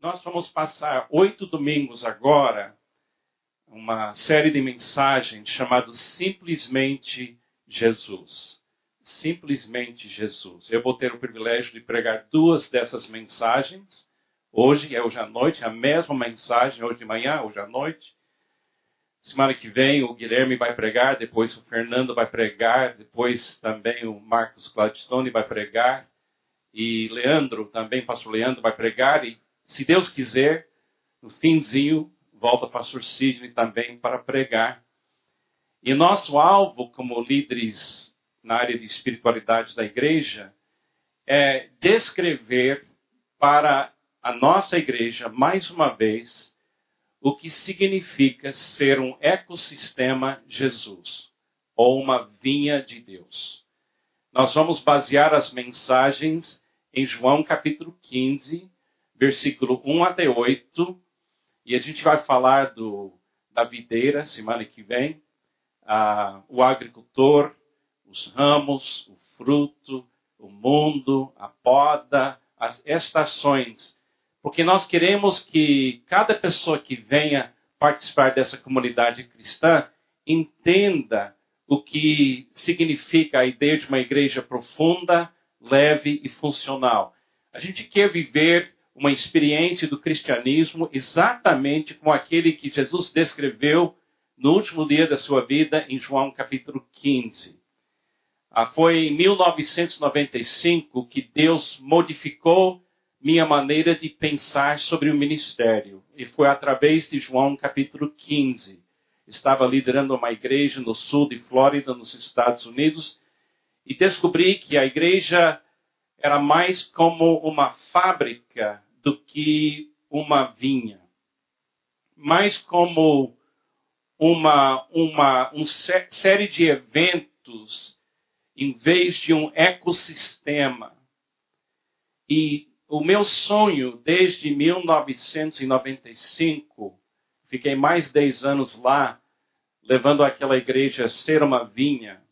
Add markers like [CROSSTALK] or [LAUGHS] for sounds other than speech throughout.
Nós vamos passar oito domingos agora, uma série de mensagens chamada Simplesmente Jesus. Simplesmente Jesus. Eu vou ter o privilégio de pregar duas dessas mensagens. Hoje é hoje à noite, a mesma mensagem, hoje de manhã, hoje à noite. Semana que vem o Guilherme vai pregar, depois o Fernando vai pregar, depois também o Marcos Gladstone vai pregar e Leandro também, pastor Leandro vai pregar e se Deus quiser, no finzinho volta o pastor Sidney também para pregar. E nosso alvo como líderes na área de espiritualidade da igreja é descrever para a nossa igreja mais uma vez o que significa ser um ecossistema Jesus, ou uma vinha de Deus. Nós vamos basear as mensagens em João capítulo 15, versículo 1 até 8, e a gente vai falar do, da videira semana que vem, ah, o agricultor, os ramos, o fruto, o mundo, a poda, as estações porque nós queremos que cada pessoa que venha participar dessa comunidade cristã entenda o que significa a ideia de uma igreja profunda, leve e funcional. A gente quer viver uma experiência do cristianismo exatamente como aquele que Jesus descreveu no último dia da sua vida em João capítulo 15. Ah, foi em 1995 que Deus modificou minha maneira de pensar sobre o ministério. E foi através de João capítulo 15. Estava liderando uma igreja no sul de Flórida, nos Estados Unidos, e descobri que a igreja era mais como uma fábrica do que uma vinha. Mais como uma, uma um série de eventos em vez de um ecossistema. E o meu sonho desde 1995, fiquei mais 10 anos lá, levando aquela igreja a ser uma vinha.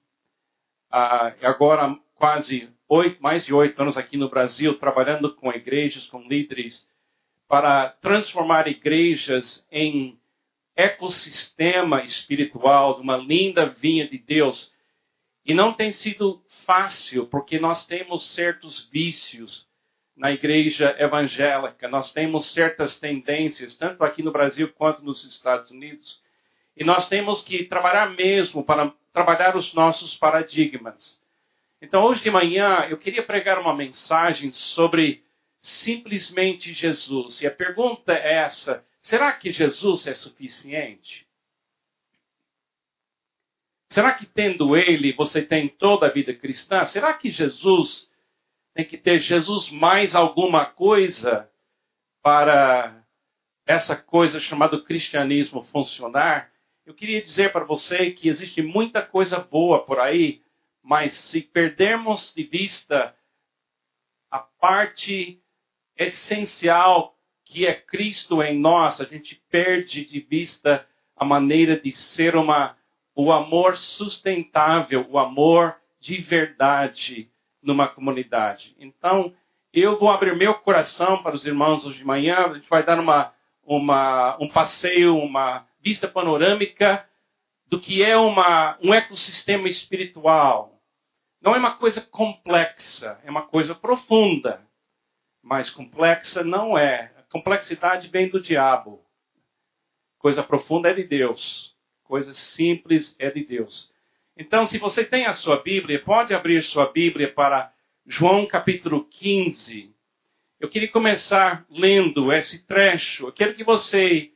Ah, agora, quase oito, mais de oito anos aqui no Brasil, trabalhando com igrejas, com líderes, para transformar igrejas em ecossistema espiritual, de uma linda vinha de Deus. E não tem sido fácil, porque nós temos certos vícios na igreja evangélica. Nós temos certas tendências, tanto aqui no Brasil quanto nos Estados Unidos. E nós temos que trabalhar mesmo para trabalhar os nossos paradigmas. Então, hoje de manhã, eu queria pregar uma mensagem sobre simplesmente Jesus. E a pergunta é essa: será que Jesus é suficiente? Será que tendo Ele você tem toda a vida cristã? Será que Jesus tem que ter Jesus mais alguma coisa para essa coisa chamada cristianismo funcionar. Eu queria dizer para você que existe muita coisa boa por aí, mas se perdermos de vista a parte essencial que é Cristo em nós, a gente perde de vista a maneira de ser uma o amor sustentável, o amor de verdade numa comunidade. Então, eu vou abrir meu coração para os irmãos hoje de manhã. A gente vai dar uma, uma, um passeio, uma vista panorâmica do que é uma, um ecossistema espiritual. Não é uma coisa complexa, é uma coisa profunda. Mas complexa não é. A complexidade vem do diabo. Coisa profunda é de Deus. Coisa simples é de Deus. Então, se você tem a sua Bíblia, pode abrir sua Bíblia para João capítulo 15. Eu queria começar lendo esse trecho. Eu quero que você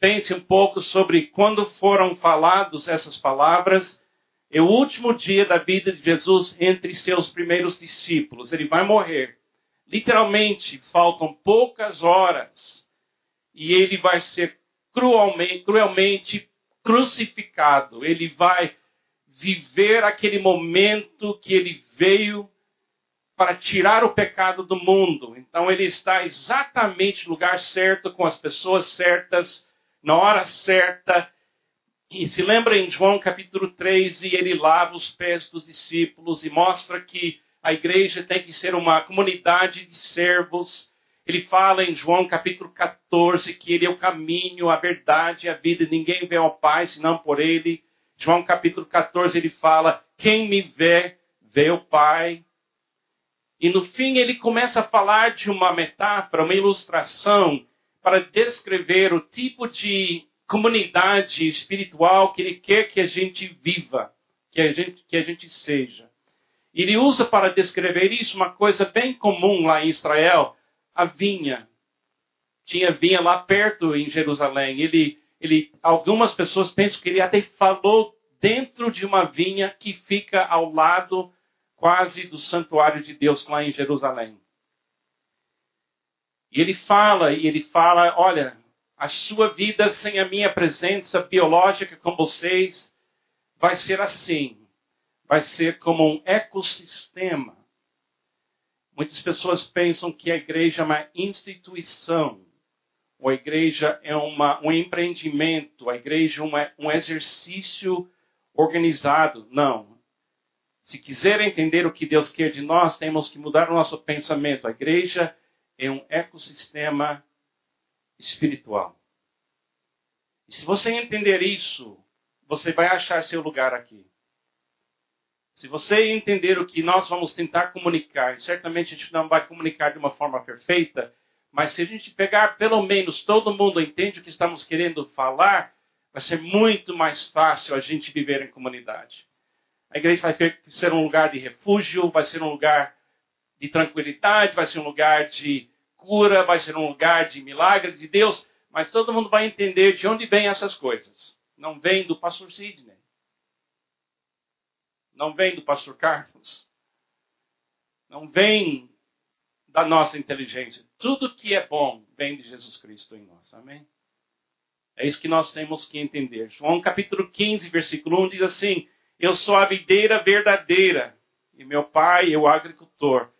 pense um pouco sobre quando foram faladas essas palavras. É o último dia da vida de Jesus entre seus primeiros discípulos. Ele vai morrer. Literalmente, faltam poucas horas. E ele vai ser cruelmente, cruelmente crucificado. Ele vai viver aquele momento que ele veio para tirar o pecado do mundo. Então ele está exatamente no lugar certo, com as pessoas certas, na hora certa. E se lembra em João capítulo 3, e ele lava os pés dos discípulos e mostra que a igreja tem que ser uma comunidade de servos. Ele fala em João capítulo 14 que ele é o caminho, a verdade a vida. Ninguém vê ao Pai senão por ele. João capítulo 14 ele fala: Quem me vê, vê o Pai. E no fim ele começa a falar de uma metáfora, uma ilustração para descrever o tipo de comunidade espiritual que ele quer que a gente viva, que a gente, que a gente seja. Ele usa para descrever isso uma coisa bem comum lá em Israel, a vinha. Tinha vinha lá perto em Jerusalém. Ele, ele, algumas pessoas pensam que ele até falou dentro de uma vinha que fica ao lado quase do santuário de Deus lá em Jerusalém. E ele fala, e ele fala, olha, a sua vida sem a minha presença biológica com vocês vai ser assim. Vai ser como um ecossistema Muitas pessoas pensam que a igreja é uma instituição, ou a igreja é uma, um empreendimento, a igreja é um exercício organizado. Não. Se quiser entender o que Deus quer de nós, temos que mudar o nosso pensamento. A igreja é um ecossistema espiritual. E se você entender isso, você vai achar seu lugar aqui. Se você entender o que nós vamos tentar comunicar, certamente a gente não vai comunicar de uma forma perfeita, mas se a gente pegar pelo menos todo mundo entende o que estamos querendo falar, vai ser muito mais fácil a gente viver em comunidade. A igreja vai ser um lugar de refúgio, vai ser um lugar de tranquilidade, vai ser um lugar de cura, vai ser um lugar de milagre de Deus, mas todo mundo vai entender de onde vêm essas coisas. Não vem do pastor Sidney. Não vem do pastor Carlos. Não vem da nossa inteligência. Tudo que é bom vem de Jesus Cristo em nós. Amém? É isso que nós temos que entender. João capítulo 15, versículo 1 diz assim: Eu sou a videira verdadeira, e meu pai é o agricultor.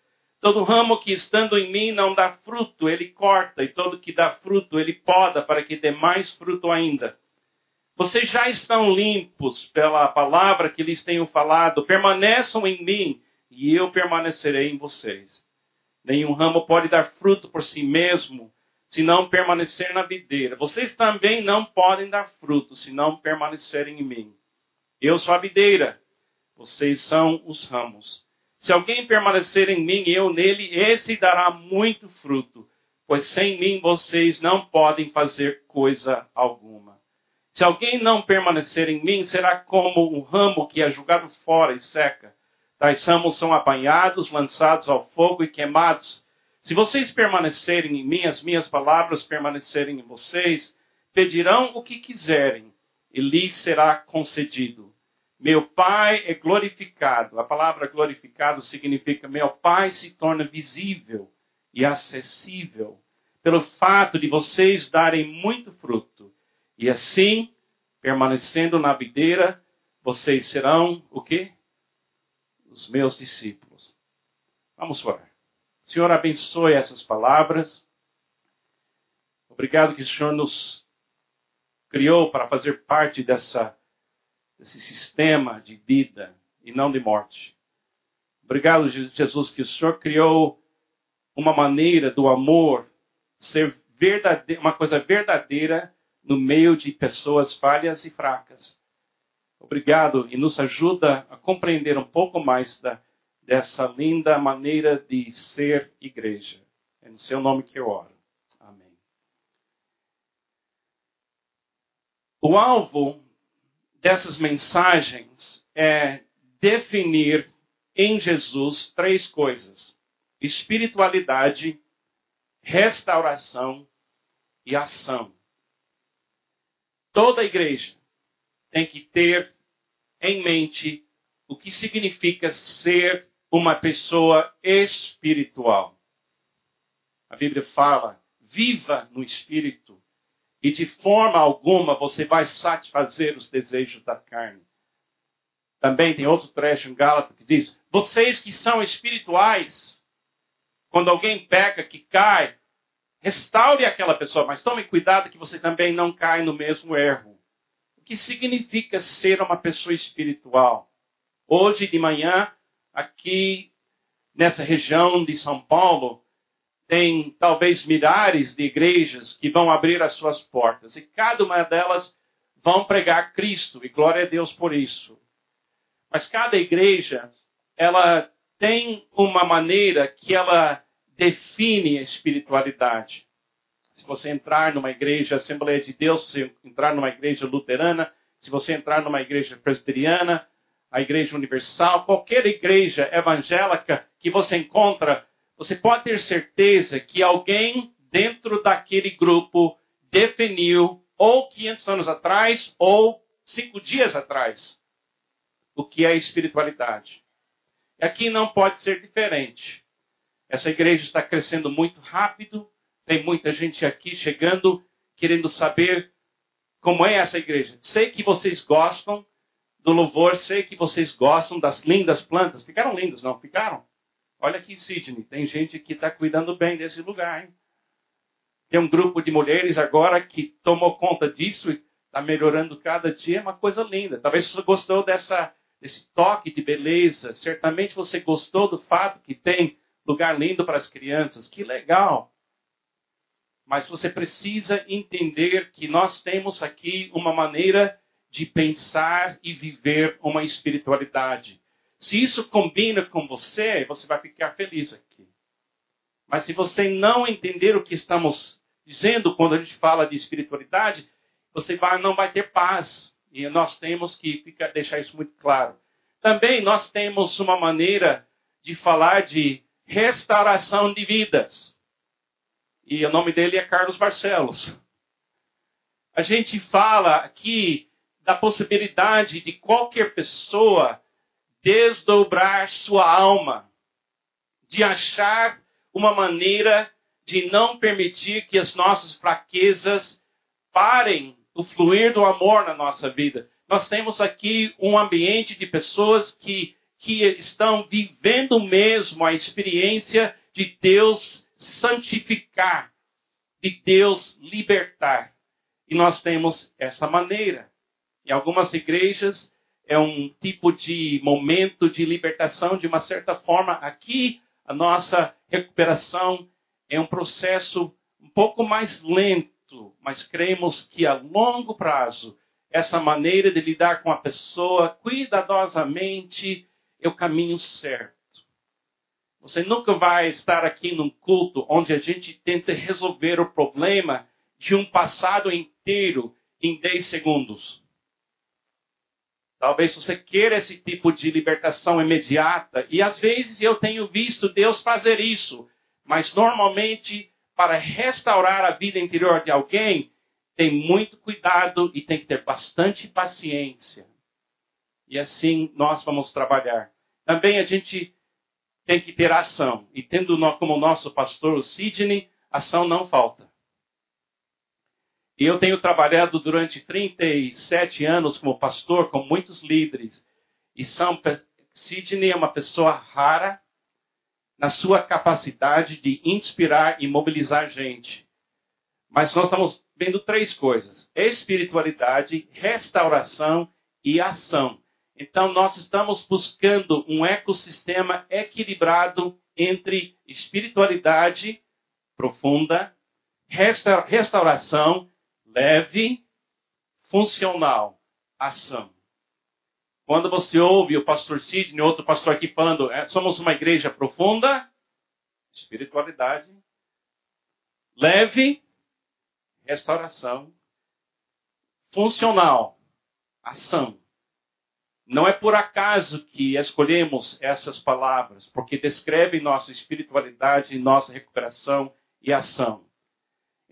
Todo ramo que estando em mim não dá fruto, ele corta, e todo que dá fruto, ele poda, para que dê mais fruto ainda. Vocês já estão limpos pela palavra que lhes tenho falado. Permaneçam em mim e eu permanecerei em vocês. Nenhum ramo pode dar fruto por si mesmo se não permanecer na videira. Vocês também não podem dar fruto se não permanecerem em mim. Eu sou a videira, vocês são os ramos. Se alguém permanecer em mim e eu nele, esse dará muito fruto, pois sem mim vocês não podem fazer coisa alguma. Se alguém não permanecer em mim, será como um ramo que é jogado fora e seca. Tais ramos são apanhados, lançados ao fogo e queimados. Se vocês permanecerem em mim, as minhas palavras permanecerem em vocês, pedirão o que quiserem e lhes será concedido. Meu Pai é glorificado. A palavra glorificado significa meu Pai se torna visível e acessível pelo fato de vocês darem muito fruto e assim, permanecendo na videira, vocês serão o quê? Os meus discípulos. Vamos orar. Senhor, abençoe essas palavras. Obrigado que o Senhor nos criou para fazer parte dessa, desse sistema de vida e não de morte. Obrigado, Jesus, que o Senhor criou uma maneira do amor ser uma coisa verdadeira no meio de pessoas falhas e fracas. Obrigado e nos ajuda a compreender um pouco mais da, dessa linda maneira de ser igreja. É no seu nome que eu oro. Amém. O alvo dessas mensagens é definir em Jesus três coisas: espiritualidade, restauração e ação. Toda igreja tem que ter em mente o que significa ser uma pessoa espiritual. A Bíblia fala: viva no espírito e de forma alguma você vai satisfazer os desejos da carne. Também tem outro trecho em Gálatas que diz: vocês que são espirituais, quando alguém peca, que cai, Restaure aquela pessoa, mas tome cuidado que você também não cai no mesmo erro. O que significa ser uma pessoa espiritual? Hoje de manhã, aqui nessa região de São Paulo, tem talvez milhares de igrejas que vão abrir as suas portas e cada uma delas vão pregar Cristo e glória a Deus por isso. Mas cada igreja, ela tem uma maneira que ela define a espiritualidade. Se você entrar numa igreja Assembleia de Deus, se entrar numa igreja luterana, se você entrar numa igreja presbiteriana, a igreja universal, qualquer igreja evangélica que você encontra, você pode ter certeza que alguém dentro daquele grupo definiu, ou 500 anos atrás, ou cinco dias atrás, o que é espiritualidade. Aqui não pode ser diferente. Essa igreja está crescendo muito rápido, tem muita gente aqui chegando, querendo saber como é essa igreja. Sei que vocês gostam do louvor, sei que vocês gostam das lindas plantas. Ficaram lindas, não ficaram? Olha aqui, Sidney, tem gente que está cuidando bem desse lugar. Hein? Tem um grupo de mulheres agora que tomou conta disso e está melhorando cada dia. É uma coisa linda. Talvez você gostou dessa, desse toque de beleza. Certamente você gostou do fato que tem lugar lindo para as crianças. Que legal. Mas você precisa entender que nós temos aqui uma maneira de pensar e viver uma espiritualidade. Se isso combina com você, você vai ficar feliz aqui. Mas se você não entender o que estamos dizendo quando a gente fala de espiritualidade, você vai, não vai ter paz. E nós temos que ficar, deixar isso muito claro. Também nós temos uma maneira de falar de restauração de vidas. E o nome dele é Carlos Barcelos. A gente fala aqui da possibilidade de qualquer pessoa desdobrar sua alma, de achar uma maneira de não permitir que as nossas fraquezas parem o fluir do amor na nossa vida. Nós temos aqui um ambiente de pessoas que, que estão vivendo mesmo a experiência de Deus santificar, de Deus libertar. E nós temos essa maneira. Em algumas igrejas é um tipo de momento de libertação de uma certa forma. Aqui a nossa recuperação é um processo um pouco mais lento, mas cremos que a longo prazo essa maneira de lidar com a pessoa cuidadosamente é o caminho certo. Você nunca vai estar aqui num culto onde a gente tenta resolver o problema de um passado inteiro em 10 segundos. Talvez você queira esse tipo de libertação imediata, e às vezes eu tenho visto Deus fazer isso, mas normalmente para restaurar a vida interior de alguém, tem muito cuidado e tem que ter bastante paciência. E assim nós vamos trabalhar. Também a gente tem que ter ação. E tendo como nosso pastor o Sidney, ação não falta. E eu tenho trabalhado durante 37 anos como pastor com muitos líderes. E são, Sidney é uma pessoa rara na sua capacidade de inspirar e mobilizar gente. Mas nós estamos vendo três coisas: espiritualidade, restauração e ação. Então, nós estamos buscando um ecossistema equilibrado entre espiritualidade profunda, restauração leve, funcional, ação. Quando você ouve o pastor Sidney, outro pastor aqui falando, é, somos uma igreja profunda, espiritualidade, leve, restauração, funcional, ação. Não é por acaso que escolhemos essas palavras, porque descrevem nossa espiritualidade, nossa recuperação e ação.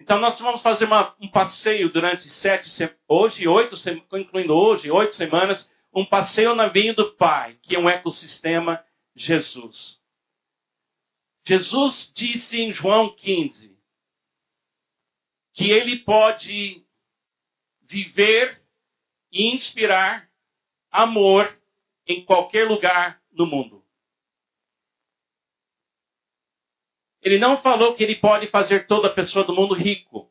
Então nós vamos fazer uma, um passeio durante sete, hoje oito, incluindo hoje oito semanas, um passeio na vinha do Pai, que é um ecossistema Jesus. Jesus disse em João 15 que ele pode viver e inspirar amor em qualquer lugar no mundo. Ele não falou que ele pode fazer toda pessoa do mundo rico.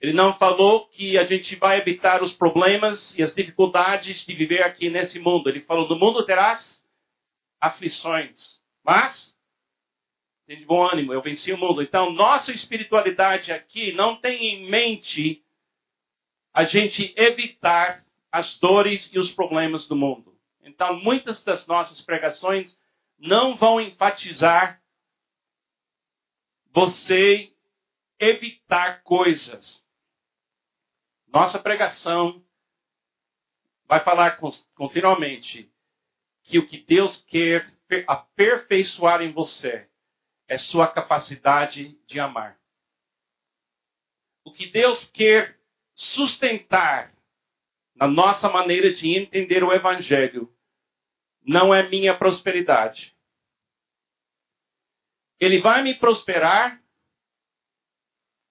Ele não falou que a gente vai evitar os problemas e as dificuldades de viver aqui nesse mundo. Ele falou: no mundo terás aflições, mas Tem de bom ânimo, eu venci o mundo. Então, nossa espiritualidade aqui não tem em mente a gente evitar as dores e os problemas do mundo. Então, muitas das nossas pregações não vão enfatizar você evitar coisas. Nossa pregação vai falar continuamente que o que Deus quer aperfeiçoar em você é sua capacidade de amar. O que Deus quer sustentar na nossa maneira de entender o Evangelho não é minha prosperidade. Ele vai me prosperar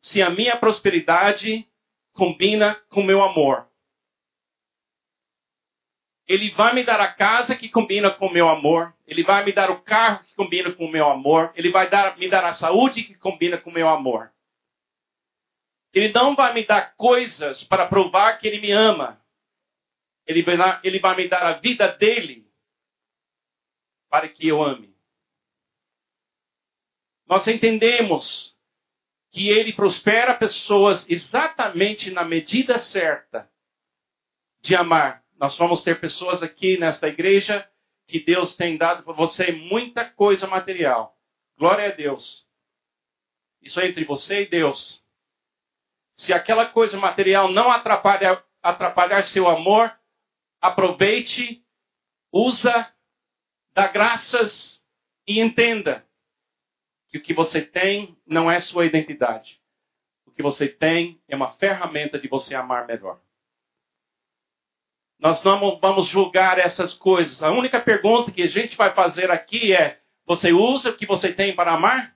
se a minha prosperidade combina com meu amor. Ele vai me dar a casa que combina com o meu amor. Ele vai me dar o carro que combina com o meu amor. Ele vai dar, me dar a saúde que combina com o meu amor. Ele não vai me dar coisas para provar que ele me ama. Ele vai, ele vai me dar a vida dele para que eu ame. Nós entendemos que ele prospera pessoas exatamente na medida certa de amar nós vamos ter pessoas aqui nesta igreja que Deus tem dado para você muita coisa material. Glória a Deus. Isso é entre você e Deus. Se aquela coisa material não atrapalhar, seu amor, aproveite, usa, dá graças e entenda que o que você tem não é sua identidade. O que você tem é uma ferramenta de você amar melhor. Nós não vamos julgar essas coisas. A única pergunta que a gente vai fazer aqui é: você usa o que você tem para amar?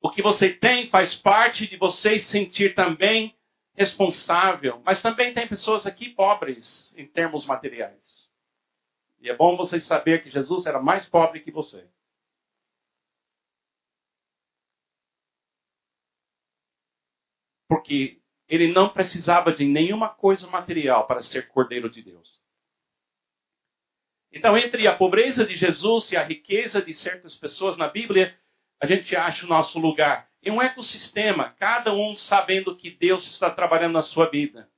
O que você tem faz parte de você sentir também responsável. Mas também tem pessoas aqui pobres em termos materiais. E é bom vocês saber que Jesus era mais pobre que você. Porque ele não precisava de nenhuma coisa material para ser Cordeiro de Deus. Então, entre a pobreza de Jesus e a riqueza de certas pessoas na Bíblia, a gente acha o nosso lugar em um ecossistema, cada um sabendo que Deus está trabalhando na sua vida.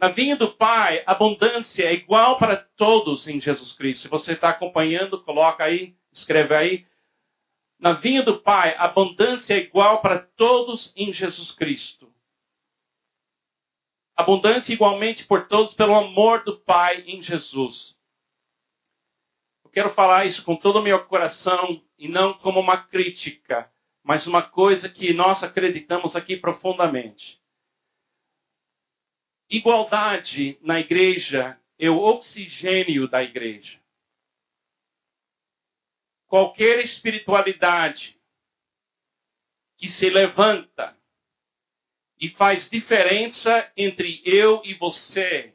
Na vinha do Pai, abundância é igual para todos em Jesus Cristo. Se você está acompanhando, coloca aí, escreve aí. Na vinha do Pai, abundância é igual para todos em Jesus Cristo abundância igualmente por todos pelo amor do Pai em Jesus. Eu quero falar isso com todo o meu coração e não como uma crítica, mas uma coisa que nós acreditamos aqui profundamente. Igualdade na igreja é o oxigênio da igreja. Qualquer espiritualidade que se levanta e faz diferença entre eu e você,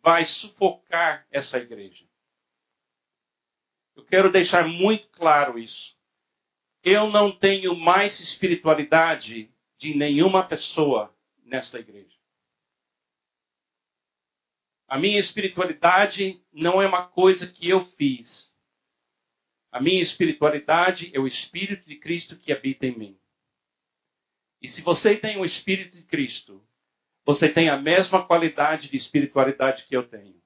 vai sufocar essa igreja. Eu quero deixar muito claro isso. Eu não tenho mais espiritualidade de nenhuma pessoa nesta igreja. A minha espiritualidade não é uma coisa que eu fiz. A minha espiritualidade é o Espírito de Cristo que habita em mim. E se você tem o Espírito de Cristo, você tem a mesma qualidade de espiritualidade que eu tenho.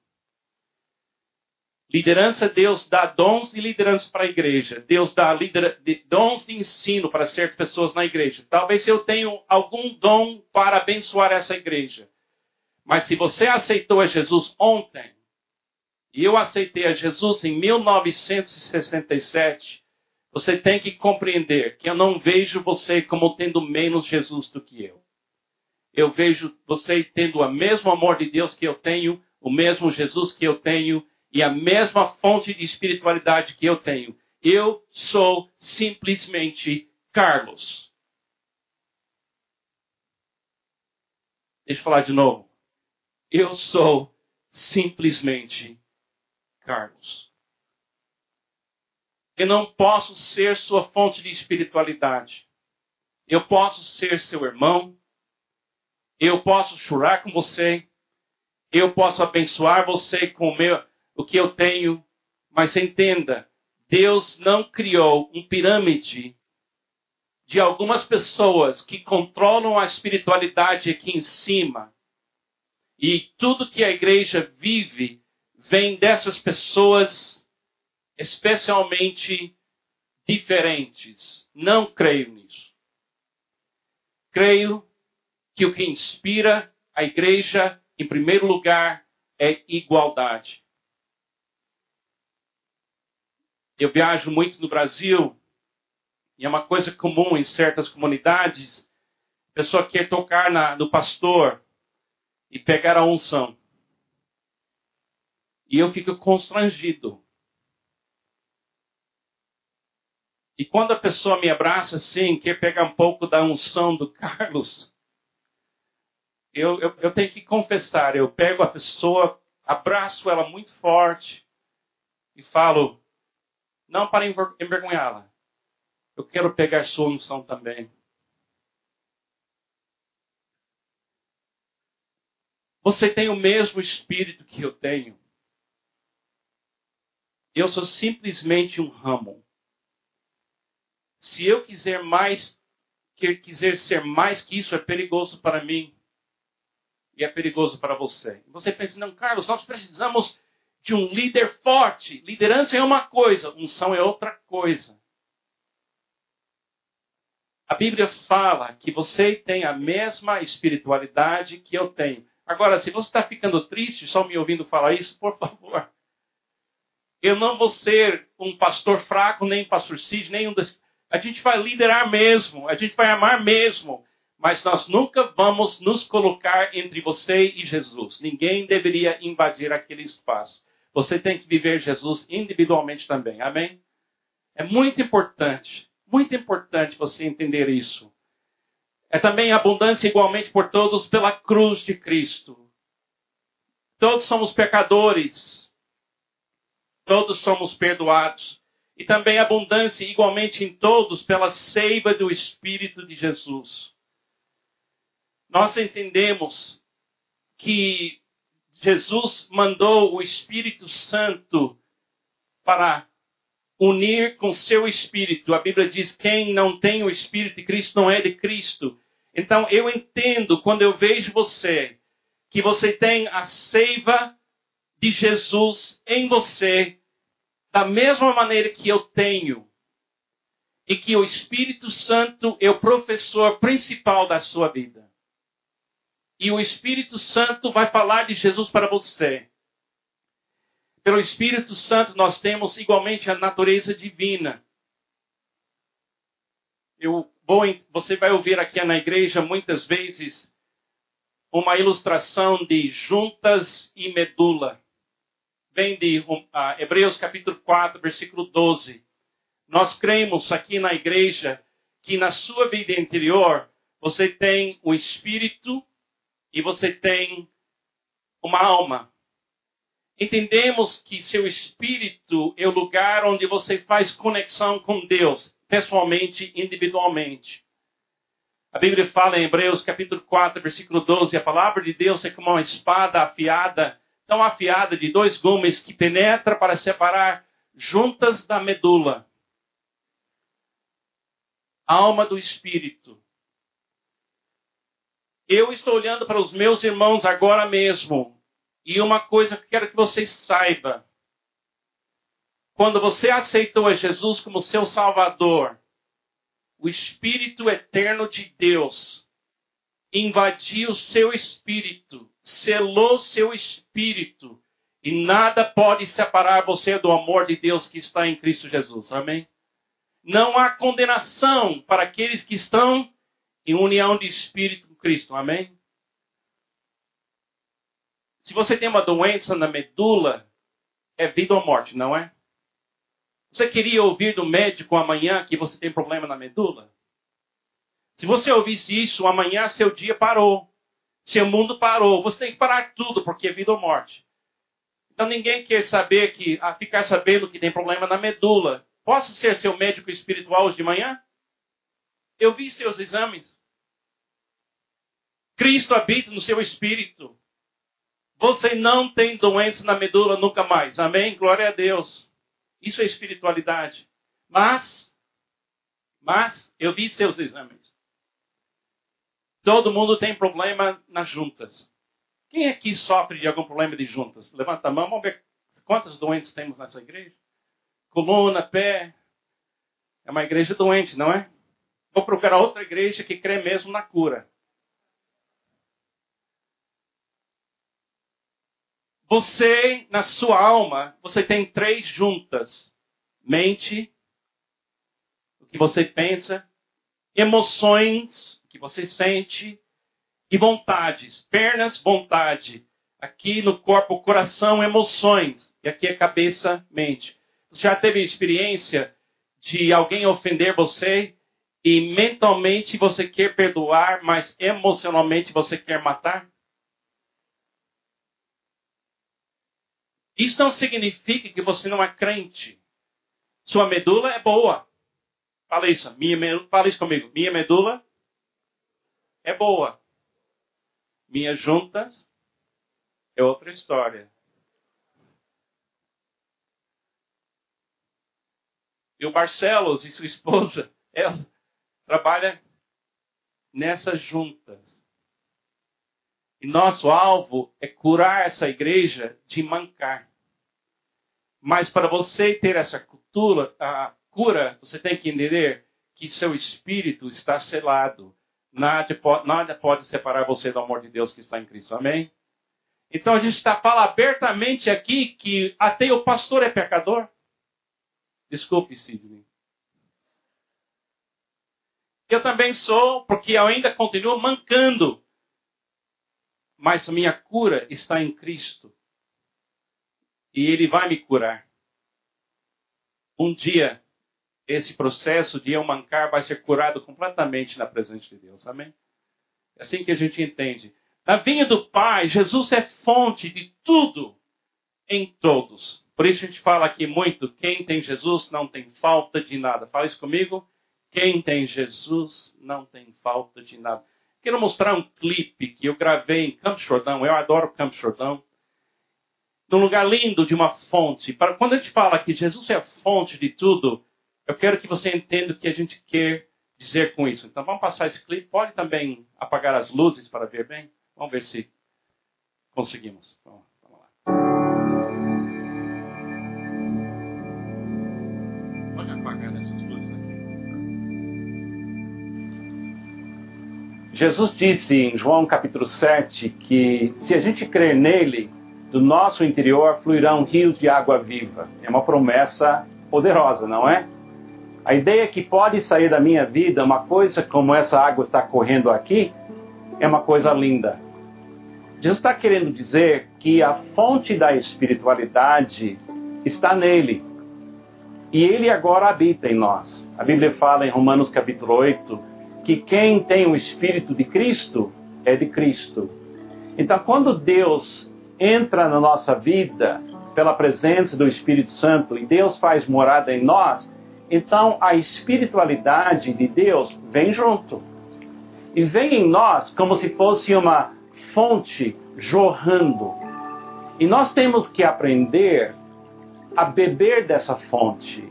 Liderança, Deus dá dons de liderança para a igreja. Deus dá dons de ensino para certas pessoas na igreja. Talvez eu tenha algum dom para abençoar essa igreja. Mas se você aceitou a Jesus ontem, e eu aceitei a Jesus em 1967, você tem que compreender que eu não vejo você como tendo menos Jesus do que eu. Eu vejo você tendo o mesmo amor de Deus que eu tenho, o mesmo Jesus que eu tenho e a mesma fonte de espiritualidade que eu tenho. Eu sou simplesmente Carlos. Deixa eu falar de novo. Eu sou simplesmente Carlos. Eu não posso ser sua fonte de espiritualidade. Eu posso ser seu irmão. Eu posso chorar com você. Eu posso abençoar você com o, meu, o que eu tenho. Mas entenda, Deus não criou um pirâmide de algumas pessoas que controlam a espiritualidade aqui em cima. E tudo que a igreja vive vem dessas pessoas especialmente diferentes. Não creio nisso. Creio que o que inspira a igreja, em primeiro lugar, é igualdade. Eu viajo muito no Brasil e é uma coisa comum em certas comunidades, a pessoa quer tocar na, no pastor e pegar a unção. E eu fico constrangido. E quando a pessoa me abraça assim, quer pegar um pouco da unção do [LAUGHS] Carlos, eu, eu, eu tenho que confessar, eu pego a pessoa, abraço ela muito forte e falo, não para envergonhá-la, eu quero pegar sua unção também. Você tem o mesmo espírito que eu tenho. Eu sou simplesmente um ramo. Se eu quiser mais, quiser ser mais que isso, é perigoso para mim e é perigoso para você. Você pensa, não, Carlos, nós precisamos de um líder forte. Liderança é uma coisa, unção é outra coisa. A Bíblia fala que você tem a mesma espiritualidade que eu tenho. Agora, se você está ficando triste só me ouvindo falar isso, por favor. Eu não vou ser um pastor fraco, nem pastor Cid, nenhum desses. A gente vai liderar mesmo, a gente vai amar mesmo, mas nós nunca vamos nos colocar entre você e Jesus. Ninguém deveria invadir aquele espaço. Você tem que viver Jesus individualmente também. Amém? É muito importante muito importante você entender isso. É também abundância igualmente por todos pela cruz de Cristo. Todos somos pecadores. Todos somos perdoados. E também abundância igualmente em todos pela seiva do Espírito de Jesus. Nós entendemos que Jesus mandou o Espírito Santo para unir com seu espírito. A Bíblia diz: quem não tem o espírito de Cristo não é de Cristo. Então eu entendo quando eu vejo você que você tem a seiva de Jesus em você, da mesma maneira que eu tenho, e que o Espírito Santo é o professor principal da sua vida. E o Espírito Santo vai falar de Jesus para você. Pelo Espírito Santo, nós temos igualmente a natureza divina. Eu vou, você vai ouvir aqui na igreja muitas vezes uma ilustração de juntas e medula. Vem de Hebreus capítulo 4, versículo 12. Nós cremos aqui na igreja que na sua vida interior você tem o espírito e você tem uma alma. Entendemos que seu espírito é o lugar onde você faz conexão com Deus, pessoalmente, individualmente. A Bíblia fala em Hebreus capítulo 4, versículo 12, a palavra de Deus é como uma espada afiada, tão afiada de dois gumes que penetra para separar juntas da medula. Alma do espírito. Eu estou olhando para os meus irmãos agora mesmo, e uma coisa que eu quero que vocês saibam. Quando você aceitou a Jesus como seu Salvador, o Espírito eterno de Deus invadiu seu espírito, selou seu espírito, e nada pode separar você do amor de Deus que está em Cristo Jesus. Amém? Não há condenação para aqueles que estão em união de espírito com Cristo. Amém? Se você tem uma doença na medula, é vida ou morte, não é? Você queria ouvir do médico amanhã que você tem problema na medula? Se você ouvisse isso, amanhã seu dia parou. Seu mundo parou. Você tem que parar tudo, porque é vida ou morte. Então ninguém quer saber que, a ficar sabendo que tem problema na medula. Posso ser seu médico espiritual hoje de manhã? Eu vi seus exames. Cristo habita no seu espírito. Você não tem doença na medula nunca mais. Amém? Glória a Deus. Isso é espiritualidade. Mas, mas, eu vi seus exames. Todo mundo tem problema nas juntas. Quem aqui sofre de algum problema de juntas? Levanta a mão, vamos ver quantos doentes temos nessa igreja. Coluna, pé. É uma igreja doente, não é? Vou procurar outra igreja que crê mesmo na cura. Você, na sua alma, você tem três juntas: mente, o que você pensa, emoções, o que você sente, e vontades. Pernas, vontade. Aqui no corpo, coração, emoções. E aqui é cabeça, mente. Você já teve experiência de alguém ofender você e mentalmente você quer perdoar, mas emocionalmente você quer matar? Isso não significa que você não é crente. Sua medula é boa. Fala isso. Minha, fala isso comigo. Minha medula é boa. Minhas juntas é outra história. E o Barcelos e sua esposa, [LAUGHS] ela trabalha nessas juntas. E nosso alvo é curar essa igreja de mancar. Mas para você ter essa cultura, a cura, você tem que entender que seu espírito está selado. Nada, nada pode separar você do amor de Deus que está em Cristo. Amém? Então a gente está fala abertamente aqui que até o pastor é pecador. Desculpe, Sidney. Eu também sou, porque eu ainda continuo mancando mas a minha cura está em Cristo. E Ele vai me curar. Um dia, esse processo de eu mancar vai ser curado completamente na presença de Deus. Amém? É assim que a gente entende. Na vinha do Pai, Jesus é fonte de tudo em todos. Por isso a gente fala aqui muito: quem tem Jesus não tem falta de nada. Fala isso comigo. Quem tem Jesus não tem falta de nada. Quero mostrar um clipe que eu gravei em Campo Jordão. Eu adoro Campo Jordão. Num lugar lindo de uma fonte. Para, quando a gente fala que Jesus é a fonte de tudo, eu quero que você entenda o que a gente quer dizer com isso. Então vamos passar esse clipe. Pode também apagar as luzes para ver bem? Vamos ver se conseguimos. Vamos Jesus disse em João capítulo 7 que se a gente crer nele, do nosso interior fluirão rios de água viva. É uma promessa poderosa, não é? A ideia que pode sair da minha vida uma coisa como essa água está correndo aqui, é uma coisa linda. Jesus está querendo dizer que a fonte da espiritualidade está nele. E ele agora habita em nós. A Bíblia fala em Romanos capítulo 8 que quem tem o Espírito de Cristo é de Cristo. Então, quando Deus entra na nossa vida pela presença do Espírito Santo e Deus faz morada em nós, então a espiritualidade de Deus vem junto. E vem em nós como se fosse uma fonte jorrando. E nós temos que aprender a beber dessa fonte.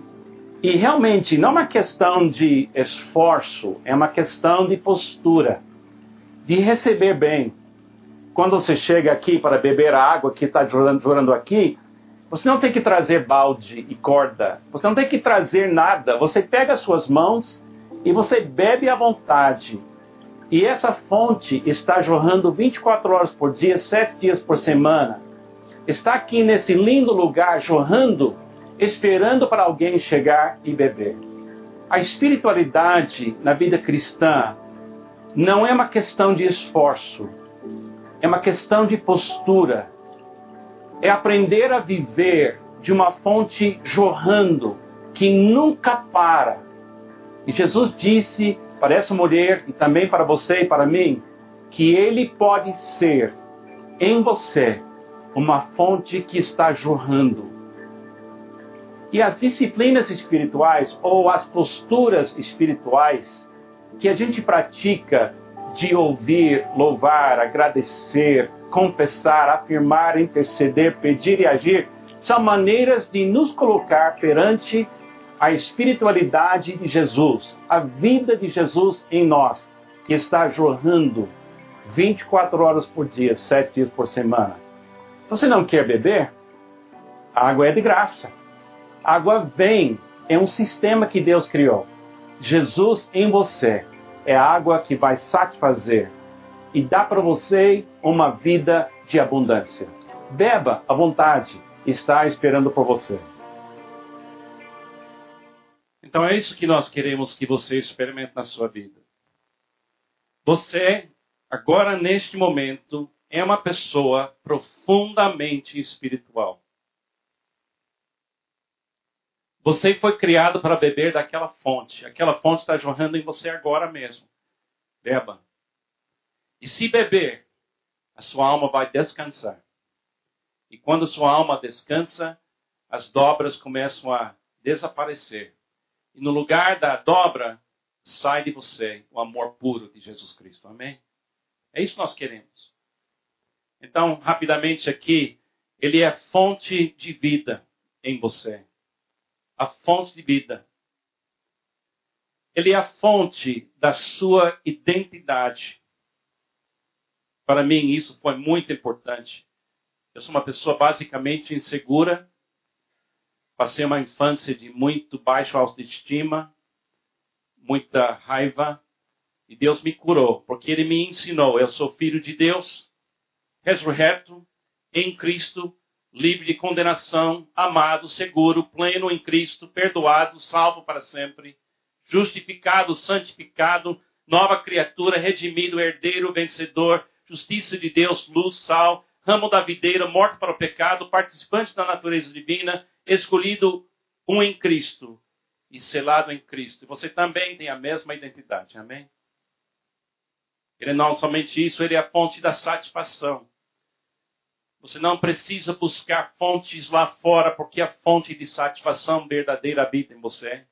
E realmente não é uma questão de esforço, é uma questão de postura, de receber bem. Quando você chega aqui para beber a água que está jorrando aqui, você não tem que trazer balde e corda, você não tem que trazer nada. Você pega as suas mãos e você bebe à vontade. E essa fonte está jorrando 24 horas por dia, 7 dias por semana. Está aqui nesse lindo lugar jorrando esperando para alguém chegar e beber. A espiritualidade na vida cristã não é uma questão de esforço, é uma questão de postura. É aprender a viver de uma fonte jorrando que nunca para. E Jesus disse para essa mulher e também para você e para mim que ele pode ser em você uma fonte que está jorrando e as disciplinas espirituais ou as posturas espirituais que a gente pratica de ouvir, louvar, agradecer, confessar, afirmar, interceder, pedir e agir, São maneiras de nos colocar perante a espiritualidade de Jesus, a vida de Jesus em nós, que está jorrando 24 horas por dia, 7 dias por semana. Você não quer beber? A água é de graça. Água vem, é um sistema que Deus criou. Jesus em você é a água que vai satisfazer e dar para você uma vida de abundância. Beba à vontade, está esperando por você. Então é isso que nós queremos que você experimente na sua vida. Você, agora neste momento, é uma pessoa profundamente espiritual. Você foi criado para beber daquela fonte. Aquela fonte está jorrando em você agora mesmo. Beba. E se beber, a sua alma vai descansar. E quando sua alma descansa, as dobras começam a desaparecer. E no lugar da dobra, sai de você o amor puro de Jesus Cristo. Amém? É isso que nós queremos. Então, rapidamente aqui, ele é fonte de vida em você. A fonte de vida. Ele é a fonte da sua identidade. Para mim, isso foi muito importante. Eu sou uma pessoa basicamente insegura. Passei uma infância de muito baixa autoestima, muita raiva. E Deus me curou, porque Ele me ensinou. Eu sou filho de Deus, ressurreto em Cristo, livre de condenação, amado, seguro, pleno em Cristo, perdoado, salvo para sempre, justificado, santificado, nova criatura, redimido, herdeiro, vencedor, justiça de Deus, luz, sal, ramo da videira, morto para o pecado, participante da natureza divina, escolhido um em Cristo e selado em Cristo. E você também tem a mesma identidade, amém? Ele não somente isso, ele é a fonte da satisfação. Você não precisa buscar fontes lá fora, porque a fonte de satisfação verdadeira habita em você.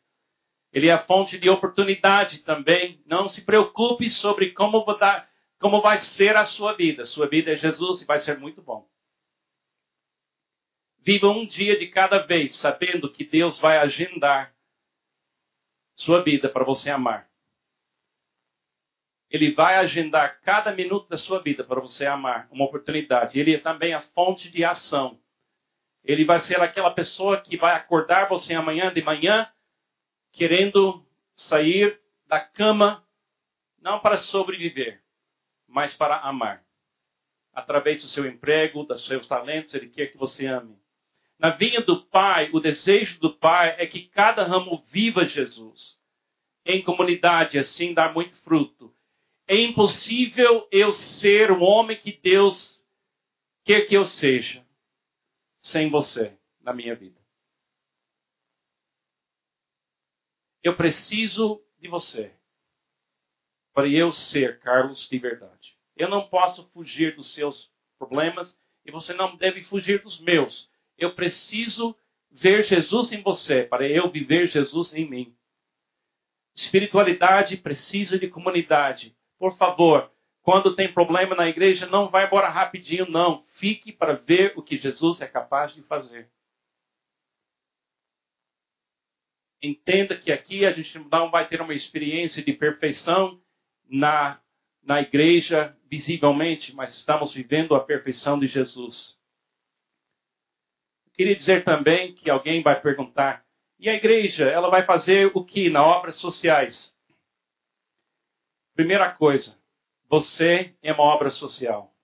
Ele é a fonte de oportunidade também. Não se preocupe sobre como, dar, como vai ser a sua vida. Sua vida é Jesus e vai ser muito bom. Viva um dia de cada vez, sabendo que Deus vai agendar sua vida para você amar. Ele vai agendar cada minuto da sua vida para você amar, uma oportunidade. Ele é também a fonte de ação. Ele vai ser aquela pessoa que vai acordar você amanhã de manhã querendo sair da cama não para sobreviver, mas para amar. Através do seu emprego, dos seus talentos, ele quer que você ame. Na vinha do Pai, o desejo do Pai é que cada ramo viva Jesus. Em comunidade, assim dá muito fruto. É impossível eu ser o homem que Deus quer que eu seja sem você na minha vida. Eu preciso de você para eu ser Carlos de verdade. Eu não posso fugir dos seus problemas e você não deve fugir dos meus. Eu preciso ver Jesus em você para eu viver Jesus em mim. Espiritualidade precisa de comunidade por favor, quando tem problema na igreja, não vá embora rapidinho, não. Fique para ver o que Jesus é capaz de fazer. Entenda que aqui a gente não vai ter uma experiência de perfeição na, na igreja visivelmente, mas estamos vivendo a perfeição de Jesus. queria dizer também que alguém vai perguntar: e a igreja, ela vai fazer o que na obras sociais? Primeira coisa, você é uma obra social.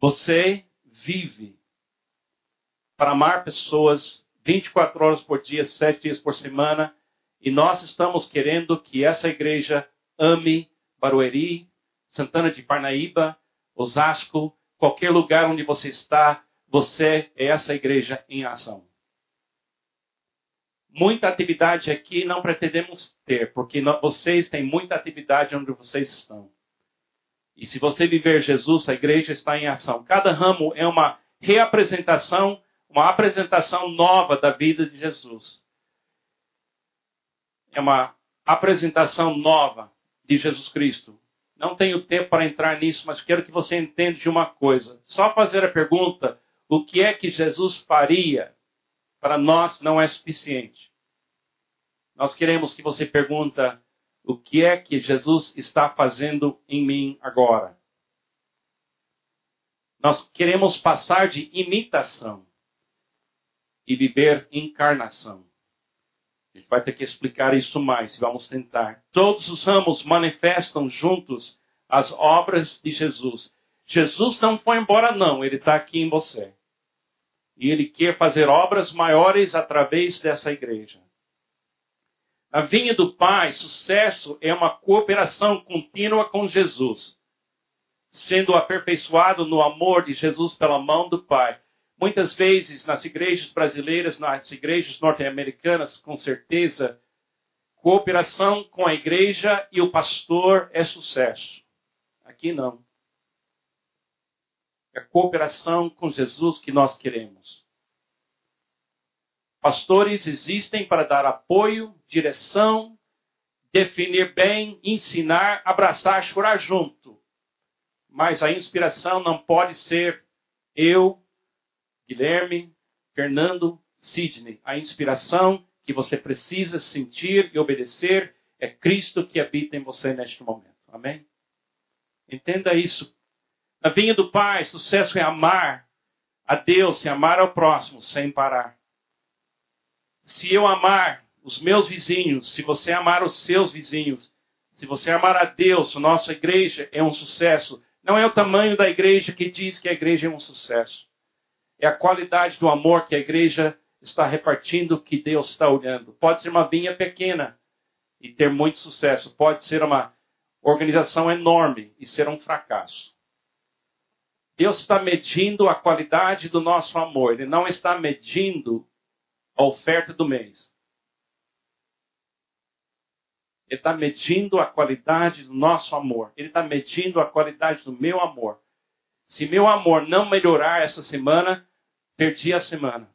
Você vive para amar pessoas 24 horas por dia, 7 dias por semana, e nós estamos querendo que essa igreja ame Barueri, Santana de Parnaíba, Osasco, qualquer lugar onde você está, você é essa igreja em ação muita atividade aqui não pretendemos ter, porque vocês têm muita atividade onde vocês estão. E se você viver Jesus, a igreja está em ação. Cada ramo é uma reapresentação, uma apresentação nova da vida de Jesus. É uma apresentação nova de Jesus Cristo Não tenho tempo para entrar nisso, mas quero que você entenda de uma coisa. Só fazer a pergunta: o que é que Jesus faria para nós não é suficiente. Nós queremos que você pergunta o que é que Jesus está fazendo em mim agora. Nós queremos passar de imitação e viver encarnação. A gente vai ter que explicar isso mais, vamos tentar. Todos os ramos manifestam juntos as obras de Jesus. Jesus não foi embora, não, ele está aqui em você. E ele quer fazer obras maiores através dessa igreja. Na vinha do Pai, sucesso é uma cooperação contínua com Jesus, sendo aperfeiçoado no amor de Jesus pela mão do Pai. Muitas vezes, nas igrejas brasileiras, nas igrejas norte-americanas, com certeza, cooperação com a igreja e o pastor é sucesso. Aqui não. É cooperação com Jesus que nós queremos. Pastores existem para dar apoio, direção, definir bem, ensinar, abraçar, chorar junto. Mas a inspiração não pode ser eu, Guilherme, Fernando, Sidney. A inspiração que você precisa sentir e obedecer é Cristo que habita em você neste momento. Amém? Entenda isso. Na vinha do Pai, sucesso é amar a Deus e amar ao próximo sem parar. Se eu amar os meus vizinhos, se você amar os seus vizinhos, se você amar a Deus, nossa igreja é um sucesso. Não é o tamanho da igreja que diz que a igreja é um sucesso é a qualidade do amor que a igreja está repartindo que Deus está olhando. Pode ser uma vinha pequena e ter muito sucesso. Pode ser uma organização enorme e ser um fracasso. Deus está medindo a qualidade do nosso amor. Ele não está medindo a oferta do mês. Ele está medindo a qualidade do nosso amor. Ele está medindo a qualidade do meu amor. Se meu amor não melhorar essa semana, Perdi a semana.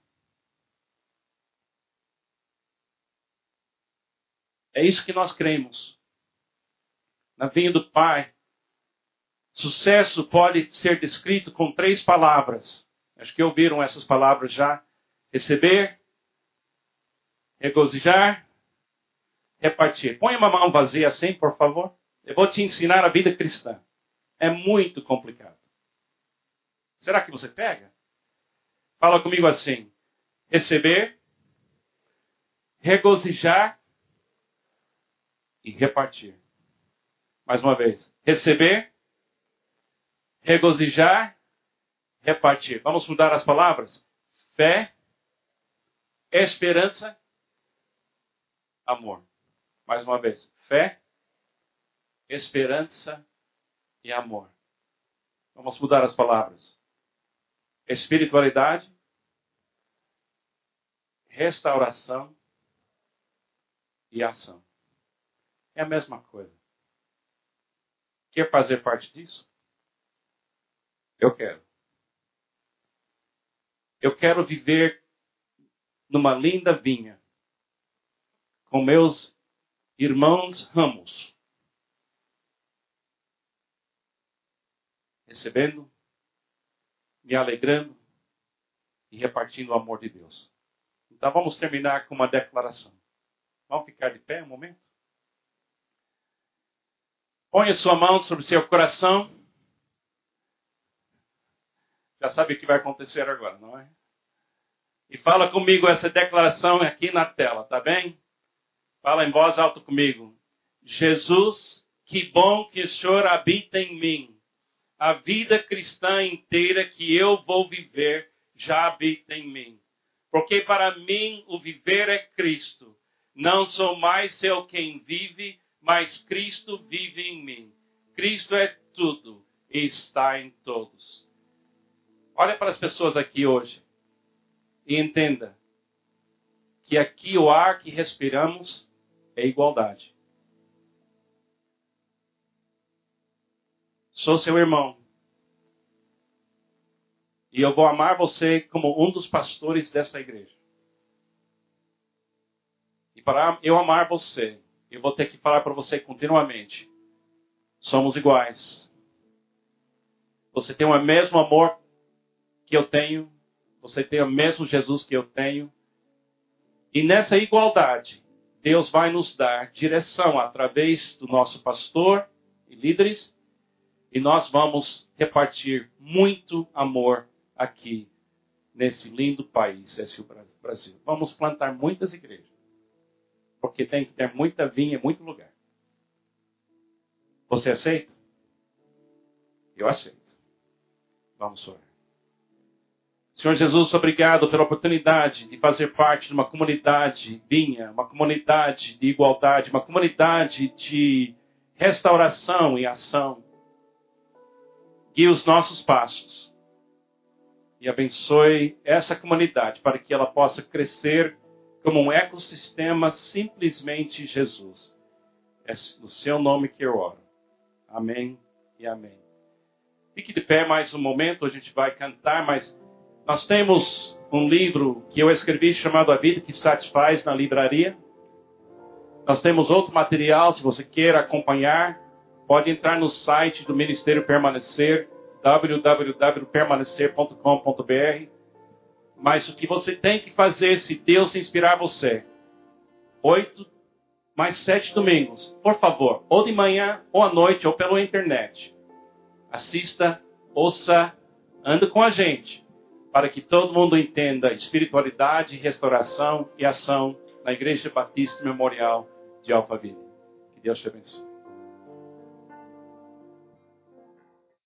É isso que nós cremos. Na vinha do Pai. Sucesso pode ser descrito com três palavras. Acho que ouviram essas palavras já. Receber, regozijar, repartir. Põe uma mão vazia assim, por favor. Eu vou te ensinar a vida cristã. É muito complicado. Será que você pega? Fala comigo assim: receber, regozijar e repartir. Mais uma vez: receber, regozijar, repartir. Vamos mudar as palavras? Fé, esperança, amor. Mais uma vez: fé, esperança e amor. Vamos mudar as palavras. Espiritualidade, restauração e ação. É a mesma coisa. Quer fazer parte disso? Eu quero. Eu quero viver numa linda vinha com meus irmãos ramos, recebendo, me alegrando e repartindo o amor de Deus. Então vamos terminar com uma declaração. Vamos ficar de pé um momento? Ponha sua mão sobre seu coração. Já sabe o que vai acontecer agora, não é? E fala comigo essa declaração aqui na tela, tá bem? Fala em voz alta comigo. Jesus, que bom que o Senhor habita em mim. A vida cristã inteira que eu vou viver já habita em mim. Porque para mim o viver é Cristo. Não sou mais eu quem vive, mas Cristo vive em mim. Cristo é tudo e está em todos. Olha para as pessoas aqui hoje e entenda que aqui o ar que respiramos é igualdade. Sou seu irmão. E eu vou amar você como um dos pastores dessa igreja. E para eu amar você, eu vou ter que falar para você continuamente somos iguais. Você tem o mesmo amor que eu tenho, você tem o mesmo Jesus que eu tenho. E nessa igualdade, Deus vai nos dar direção através do nosso pastor e líderes, e nós vamos repartir muito amor aqui nesse lindo país, esse é o Brasil. Vamos plantar muitas igrejas, porque tem que ter muita vinha, muito lugar. Você aceita? Eu aceito. Vamos orar. Senhor Jesus, obrigado pela oportunidade de fazer parte de uma comunidade vinha, uma comunidade de igualdade, uma comunidade de restauração e ação. Guie os nossos passos e abençoe essa comunidade para que ela possa crescer como um ecossistema simplesmente Jesus. É no seu nome que eu oro. Amém e amém. Fique de pé mais um momento, a gente vai cantar, mas nós temos um livro que eu escrevi chamado A Vida que Satisfaz na livraria. Nós temos outro material, se você queira acompanhar, pode entrar no site do Ministério Permanecer, www.permanecer.com.br. Mas o que você tem que fazer, se Deus inspirar você, oito mais sete domingos, por favor, ou de manhã, ou à noite, ou pela internet. Assista, ouça, ande com a gente, para que todo mundo entenda espiritualidade, restauração e ação na Igreja Batista Memorial de Alphaville. Que Deus te abençoe.